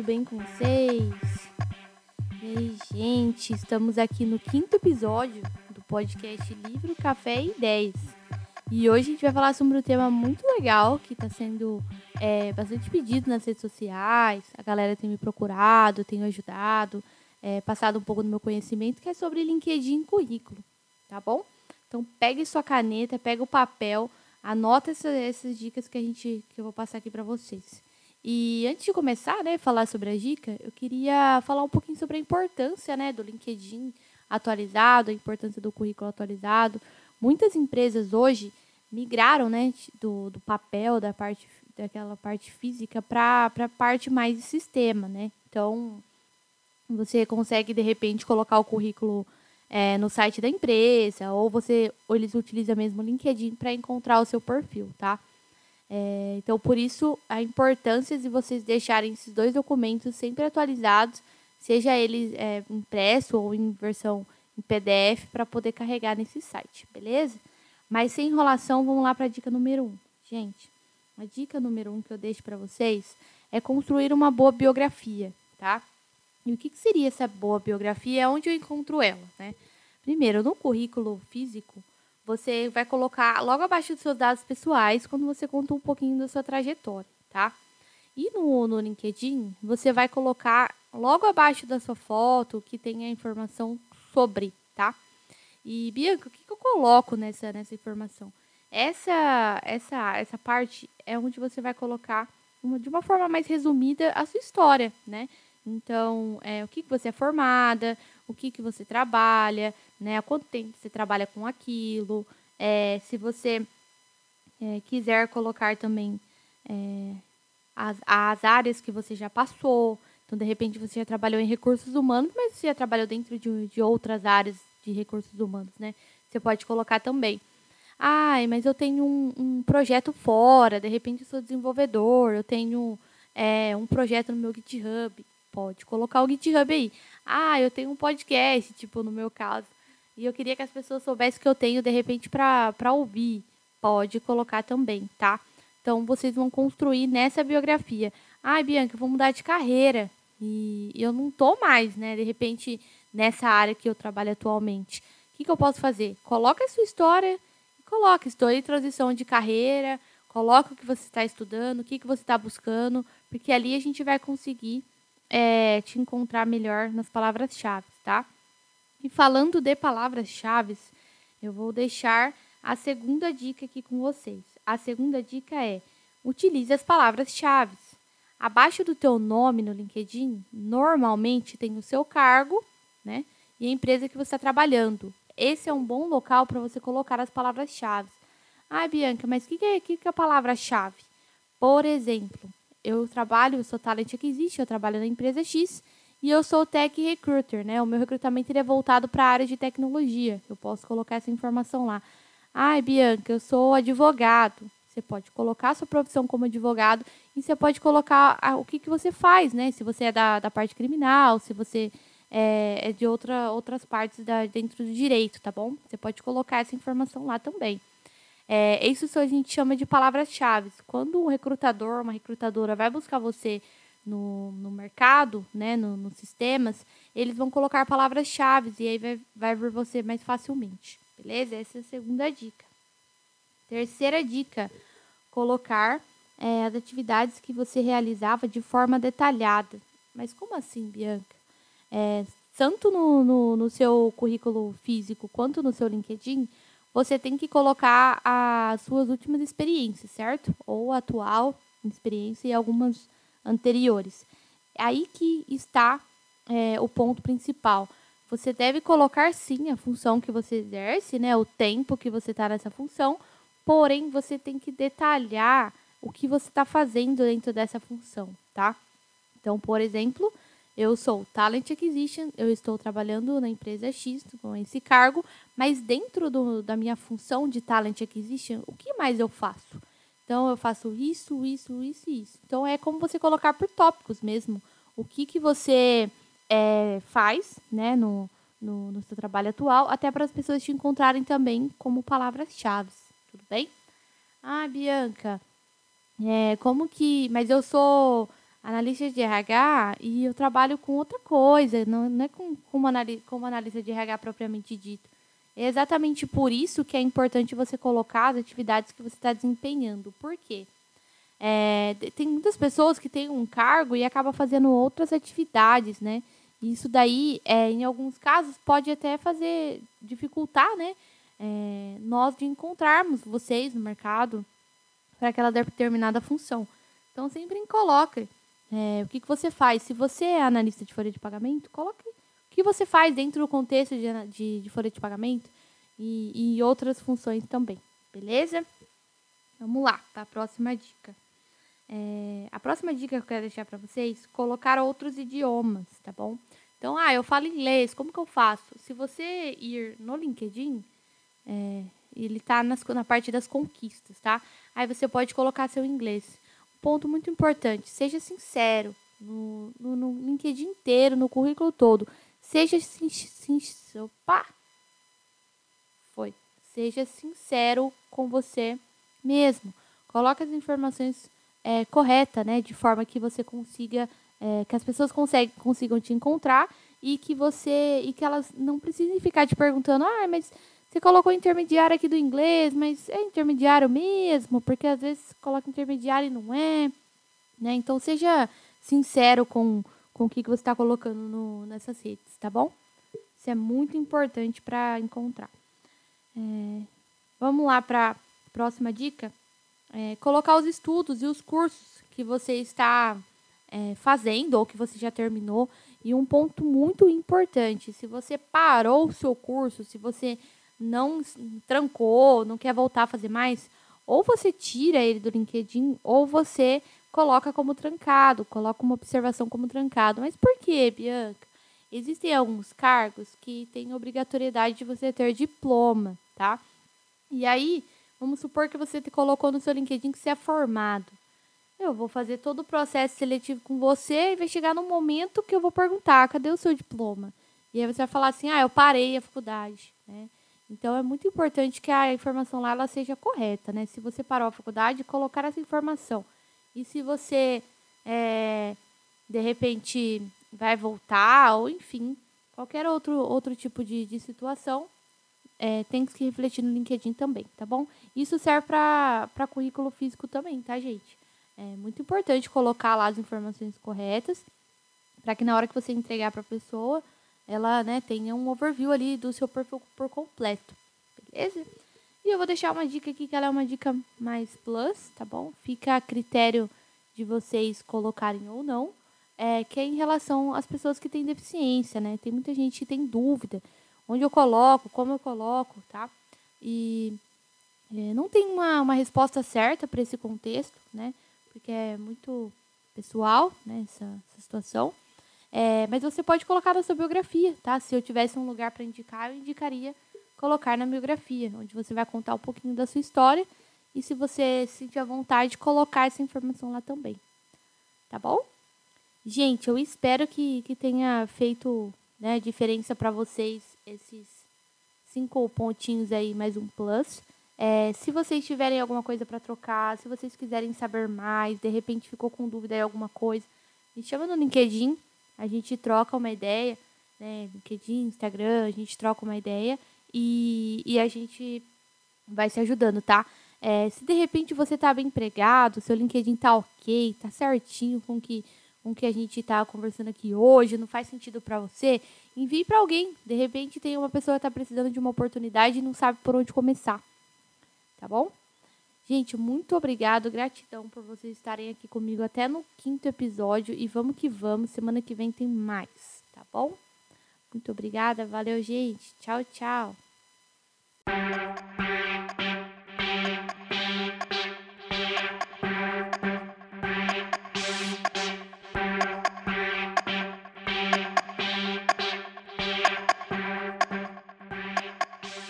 tudo bem com vocês? E aí, gente, estamos aqui no quinto episódio do podcast Livro, Café e Ideias. E hoje a gente vai falar sobre um tema muito legal que está sendo é, bastante pedido nas redes sociais. A galera tem me procurado, tem ajudado, é, passado um pouco do meu conhecimento, que é sobre LinkedIn e currículo, tá bom? Então pegue sua caneta, pega o papel, anota essa, essas dicas que a gente que eu vou passar aqui para vocês. E antes de começar, né, falar sobre a dica, eu queria falar um pouquinho sobre a importância, né, do LinkedIn atualizado, a importância do currículo atualizado. Muitas empresas hoje migraram, né, do, do papel, da parte daquela parte física para a parte mais de sistema, né? Então, você consegue de repente colocar o currículo é, no site da empresa, ou você ou eles utilizam mesmo o LinkedIn para encontrar o seu perfil, tá? É, então, por isso, a importância de vocês deixarem esses dois documentos sempre atualizados, seja eles é, impresso ou em versão em PDF, para poder carregar nesse site, beleza? Mas sem enrolação, vamos lá para a dica número um. Gente, a dica número um que eu deixo para vocês é construir uma boa biografia, tá? E o que, que seria essa boa biografia? É onde eu encontro ela, né? Primeiro, no currículo físico, você vai colocar logo abaixo dos seus dados pessoais quando você conta um pouquinho da sua trajetória, tá? E no, no LinkedIn, você vai colocar logo abaixo da sua foto que tem a informação sobre, tá? E Bianca, o que, que eu coloco nessa, nessa informação? Essa, essa, essa parte é onde você vai colocar uma, de uma forma mais resumida a sua história, né? Então, é, o que, que você é formada, o que, que você trabalha, né? Há quanto tempo você trabalha com aquilo. É, se você é, quiser colocar também é, as, as áreas que você já passou. Então, de repente, você já trabalhou em recursos humanos, mas você já trabalhou dentro de, de outras áreas de recursos humanos, né? Você pode colocar também. Ai, mas eu tenho um, um projeto fora, de repente eu sou desenvolvedor, eu tenho é, um projeto no meu GitHub. Pode colocar o GitHub aí. Ah, eu tenho um podcast, tipo, no meu caso. E eu queria que as pessoas soubessem que eu tenho, de repente, para ouvir. Pode colocar também, tá? Então, vocês vão construir nessa biografia. Ai, Bianca, eu vou mudar de carreira. E eu não tô mais, né? De repente, nessa área que eu trabalho atualmente. O que, que eu posso fazer? Coloca a sua história coloca história em transição de carreira. Coloca o que você está estudando, o que, que você está buscando. Porque ali a gente vai conseguir é, te encontrar melhor nas palavras-chave, tá? E falando de palavras-chave, eu vou deixar a segunda dica aqui com vocês. A segunda dica é: utilize as palavras-chave. Abaixo do teu nome no LinkedIn, normalmente tem o seu cargo, né? E a empresa que você está trabalhando. Esse é um bom local para você colocar as palavras-chave. Ah, Bianca, mas o que, que, é, que, que é a palavra-chave? Por exemplo, eu trabalho, eu sou Talent Acquisition, eu trabalho na empresa X e eu sou Tech Recruiter, né? O meu recrutamento é voltado para a área de tecnologia. Eu posso colocar essa informação lá. Ai, Bianca, eu sou advogado. Você pode colocar a sua profissão como advogado e você pode colocar o que, que você faz, né? Se você é da, da parte criminal, se você é, é de outra, outras partes da, dentro do direito, tá bom? Você pode colocar essa informação lá também. É, isso a gente chama de palavras-chave. Quando um recrutador, uma recrutadora vai buscar você no, no mercado, né, no, nos sistemas, eles vão colocar palavras-chave e aí vai, vai ver você mais facilmente. Beleza? Essa é a segunda dica. Terceira dica: colocar é, as atividades que você realizava de forma detalhada. Mas como assim, Bianca? É, tanto no, no, no seu currículo físico quanto no seu LinkedIn, você tem que colocar as suas últimas experiências, certo? Ou atual experiência e algumas anteriores. É aí que está é, o ponto principal. Você deve colocar sim a função que você exerce, né? O tempo que você está nessa função, porém você tem que detalhar o que você está fazendo dentro dessa função, tá? Então, por exemplo, eu sou Talent Acquisition, eu estou trabalhando na empresa X com esse cargo, mas dentro do, da minha função de Talent Acquisition, o que mais eu faço? Então, eu faço isso, isso, isso e isso. Então, é como você colocar por tópicos mesmo. O que, que você é, faz né, no, no, no seu trabalho atual, até para as pessoas te encontrarem também como palavras-chave. Tudo bem? Ah, Bianca, é, como que. Mas eu sou analista de RH e eu trabalho com outra coisa, não, não é com, como, analista, como analista de RH propriamente dito. É exatamente por isso que é importante você colocar as atividades que você está desempenhando. Por quê? É, tem muitas pessoas que têm um cargo e acabam fazendo outras atividades, né? Isso daí, é, em alguns casos, pode até fazer dificultar, né? É, nós de encontrarmos vocês no mercado para aquela determinada função. Então, sempre coloque é, o que, que você faz. Se você é analista de folha de pagamento, coloque que você faz dentro do contexto de, de, de folha de pagamento e, e outras funções também. Beleza? Vamos lá para a próxima dica. É, a próxima dica que eu quero deixar para vocês, colocar outros idiomas, tá bom? Então, ah, eu falo inglês, como que eu faço? Se você ir no LinkedIn, é, ele está na parte das conquistas, tá? Aí você pode colocar seu inglês. Ponto muito importante, seja sincero no, no, no LinkedIn inteiro, no currículo todo. Seja sincero. Opa! Foi. Seja sincero com você mesmo. Coloque as informações é, corretas, né? De forma que você consiga, é, que as pessoas conseguem, consigam te encontrar e que você e que elas não precisem ficar te perguntando, ah, mas você colocou intermediário aqui do inglês, mas é intermediário mesmo? Porque às vezes coloca intermediário e não é. Né? Então seja sincero com, com o que, que você está colocando no, nessas redes, tá bom? Isso é muito importante para encontrar. É, vamos lá para a próxima dica. É, colocar os estudos e os cursos que você está é, fazendo ou que você já terminou. E um ponto muito importante: se você parou o seu curso, se você não trancou, não quer voltar a fazer mais, ou você tira ele do LinkedIn, ou você coloca como trancado, coloca uma observação como trancado. Mas por que, Bianca? Existem alguns cargos que têm obrigatoriedade de você ter diploma, tá? E aí, vamos supor que você colocou no seu LinkedIn que você é formado. Eu vou fazer todo o processo seletivo com você e vai chegar no momento que eu vou perguntar, cadê o seu diploma? E aí você vai falar assim, ah, eu parei a faculdade, né? Então é muito importante que a informação lá ela seja correta, né? Se você parou a faculdade, colocar essa informação. E se você é, de repente vai voltar, ou enfim, qualquer outro, outro tipo de, de situação, é, tem que refletir no LinkedIn também, tá bom? Isso serve para currículo físico também, tá, gente? É muito importante colocar lá as informações corretas, para que na hora que você entregar para a pessoa, ela né, tenha um overview ali do seu perfil por completo, beleza? E eu vou deixar uma dica aqui que ela é uma dica mais plus, tá bom? Fica a critério de vocês colocarem ou não, é, que é em relação às pessoas que têm deficiência, né? Tem muita gente que tem dúvida, onde eu coloco, como eu coloco, tá? E é, não tem uma, uma resposta certa para esse contexto, né? Porque é muito pessoal, né, essa, essa situação. É, mas você pode colocar na sua biografia, tá? Se eu tivesse um lugar para indicar, eu indicaria colocar na biografia, onde você vai contar um pouquinho da sua história e se você sentir a vontade, colocar essa informação lá também. Tá bom? Gente, eu espero que, que tenha feito né, diferença para vocês esses cinco pontinhos aí, mais um plus. É, se vocês tiverem alguma coisa para trocar, se vocês quiserem saber mais, de repente ficou com dúvida em alguma coisa, me chama no LinkedIn, a gente troca uma ideia, né? LinkedIn, Instagram, a gente troca uma ideia e, e a gente vai se ajudando, tá? É, se de repente você tá bem empregado, seu LinkedIn tá ok, tá certinho com que, com que a gente tá conversando aqui hoje, não faz sentido para você, envie para alguém. De repente tem uma pessoa que tá precisando de uma oportunidade e não sabe por onde começar. Tá bom? Gente, muito obrigado, gratidão por vocês estarem aqui comigo até no quinto episódio e vamos que vamos, semana que vem tem mais, tá bom? Muito obrigada, valeu, gente. Tchau, tchau.